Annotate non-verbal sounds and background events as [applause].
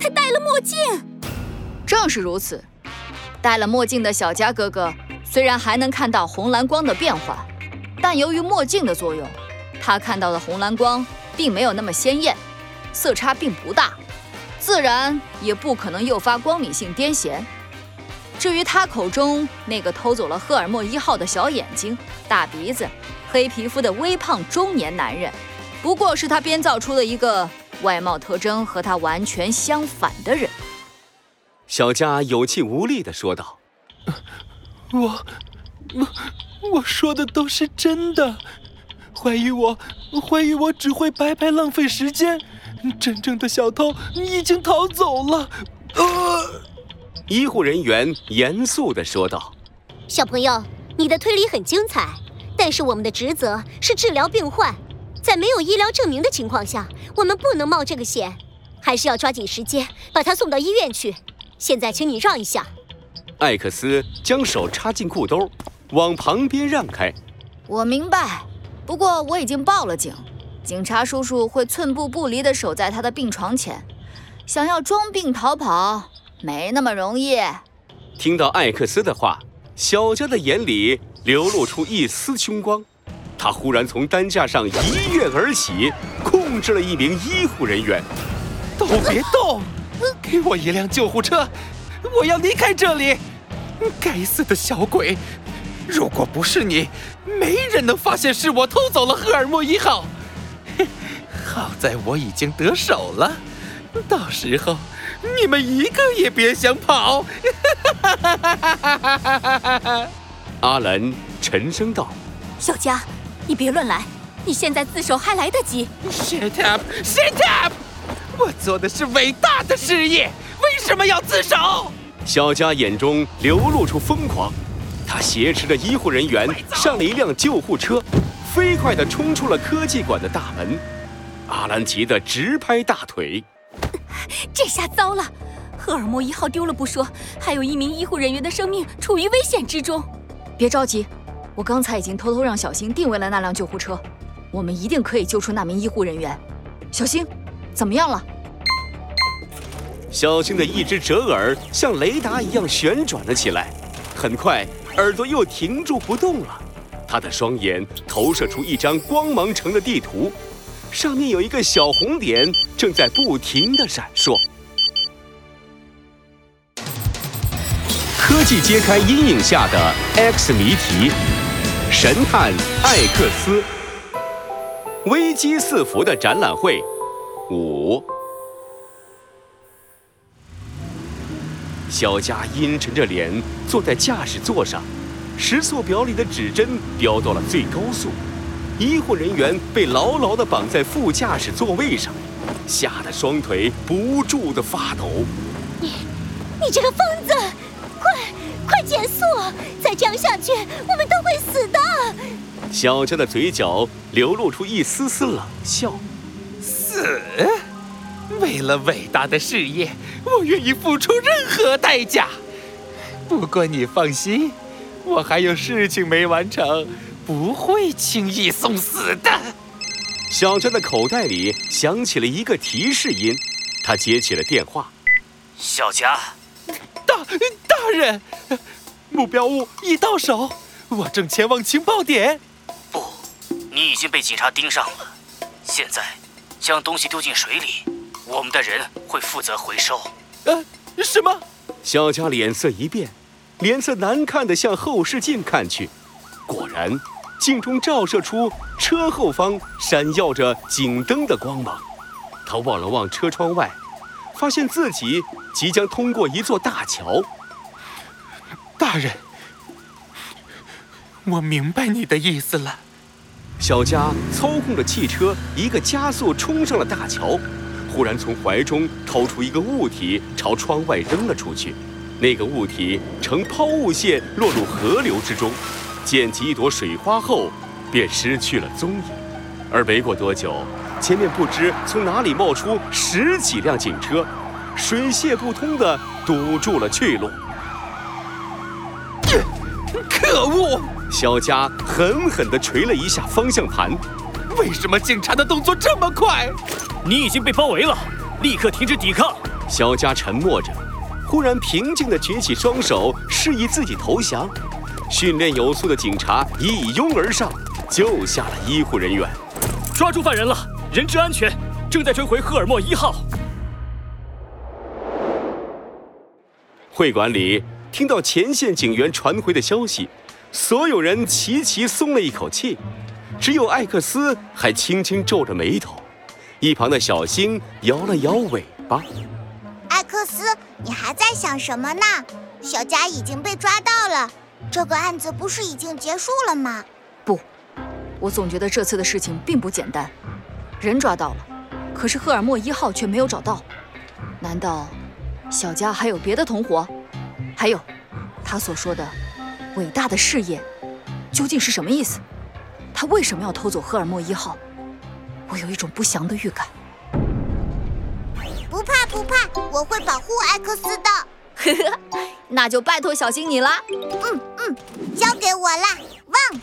他戴了墨镜。正是如此，戴了墨镜的小佳哥哥虽然还能看到红蓝光的变化，但由于墨镜的作用，他看到的红蓝光并没有那么鲜艳，色差并不大，自然也不可能诱发光敏性癫痫。至于他口中那个偷走了赫尔墨一号的小眼睛、大鼻子、黑皮肤的微胖中年男人，不过是他编造出的一个外貌特征和他完全相反的人。小佳有气无力地说道：“ [laughs] 我，我，我说的都是真的。怀疑我，怀疑我只会白白浪费时间。真正的小偷已经逃走了。”呃。医护人员严肃地说道：“小朋友，你的推理很精彩，但是我们的职责是治疗病患，在没有医疗证明的情况下，我们不能冒这个险，还是要抓紧时间把他送到医院去。现在，请你让一下。”艾克斯将手插进裤兜，往旁边让开。我明白，不过我已经报了警，警察叔叔会寸步不离地守在他的病床前，想要装病逃跑。没那么容易。听到艾克斯的话，小佳的眼里流露出一丝凶光。他忽然从担架上一跃而起，控制了一名医护人员。都别动！给我一辆救护车！我要离开这里！该死的小鬼！如果不是你，没人能发现是我偷走了赫尔墨一号。好在我已经得手了，到时候。你们一个也别想跑！[laughs] 阿兰沉声道：“小佳，你别乱来，你现在自首还来得及。” Shut up! Shut up! 我做的是伟大的事业，为什么要自首？小佳眼中流露出疯狂，他挟持着医护人员上了一辆救护车，飞快地冲出了科技馆的大门。阿兰急得直拍大腿。[laughs] 这下糟了，赫尔墨一号丢了不说，还有一名医护人员的生命处于危险之中。别着急，我刚才已经偷偷让小新定位了那辆救护车，我们一定可以救出那名医护人员。小新，怎么样了？小新的一只折耳像雷达一样旋转了起来，很快耳朵又停住不动了。他的双眼投射出一张光芒城的地图。上面有一个小红点，正在不停的闪烁。科技揭开阴影下的 X 谜题，神探艾克斯，危机四伏的展览会五。小佳阴沉着脸坐在驾驶座上，时速表里的指针飙到了最高速。医护人员被牢牢地绑在副驾驶座位上，吓得双腿不住地发抖。你，你这个疯子！快，快减速！再这样下去，我们都会死的。小佳的嘴角流露出一丝丝冷笑。死？为了伟大的事业，我愿意付出任何代价。不过你放心，我还有事情没完成。不会轻易送死的。小佳的口袋里响起了一个提示音，他接起了电话。小佳，大大人，目标物已到手，[laughs] 我正前往情报点。不，你已经被警察盯上了。现在，将东西丢进水里，我们的人会负责回收。呃，什么？小佳脸色一变，脸色难看的向后视镜看去，果然。镜中照射出车后方闪耀着警灯的光芒，他望了望车窗外，发现自己即将通过一座大桥。大人，我明白你的意思了。小佳操控着汽车一个加速冲上了大桥，忽然从怀中掏出一个物体朝窗外扔了出去，那个物体呈抛物线落入河流之中。溅起一朵水花后，便失去了踪影。而没过多久，前面不知从哪里冒出十几辆警车，水泄不通的堵住了去路。可恶！小佳狠狠地捶了一下方向盘。为什么警察的动作这么快？你已经被包围了，立刻停止抵抗，小佳沉默着，忽然平静地举起双手，示意自己投降。训练有素的警察一拥而上，救下了医护人员。抓住犯人了，人质安全，正在追回赫尔墨一号。会馆里听到前线警员传回的消息，所有人齐齐松了一口气，只有艾克斯还轻轻皱着眉头。一旁的小星摇了摇尾巴。艾克斯，你还在想什么呢？小佳已经被抓到了，这个案子不是已经结束了吗？不，我总觉得这次的事情并不简单。人抓到了，可是赫尔墨一号却没有找到。难道小佳还有别的同伙？还有，他所说的伟大的事业，究竟是什么意思？他为什么要偷走赫尔墨一号？我有一种不祥的预感。不怕不怕，我会保护艾克斯的。呵呵，那就拜托小心你了。嗯嗯，交给我啦，旺。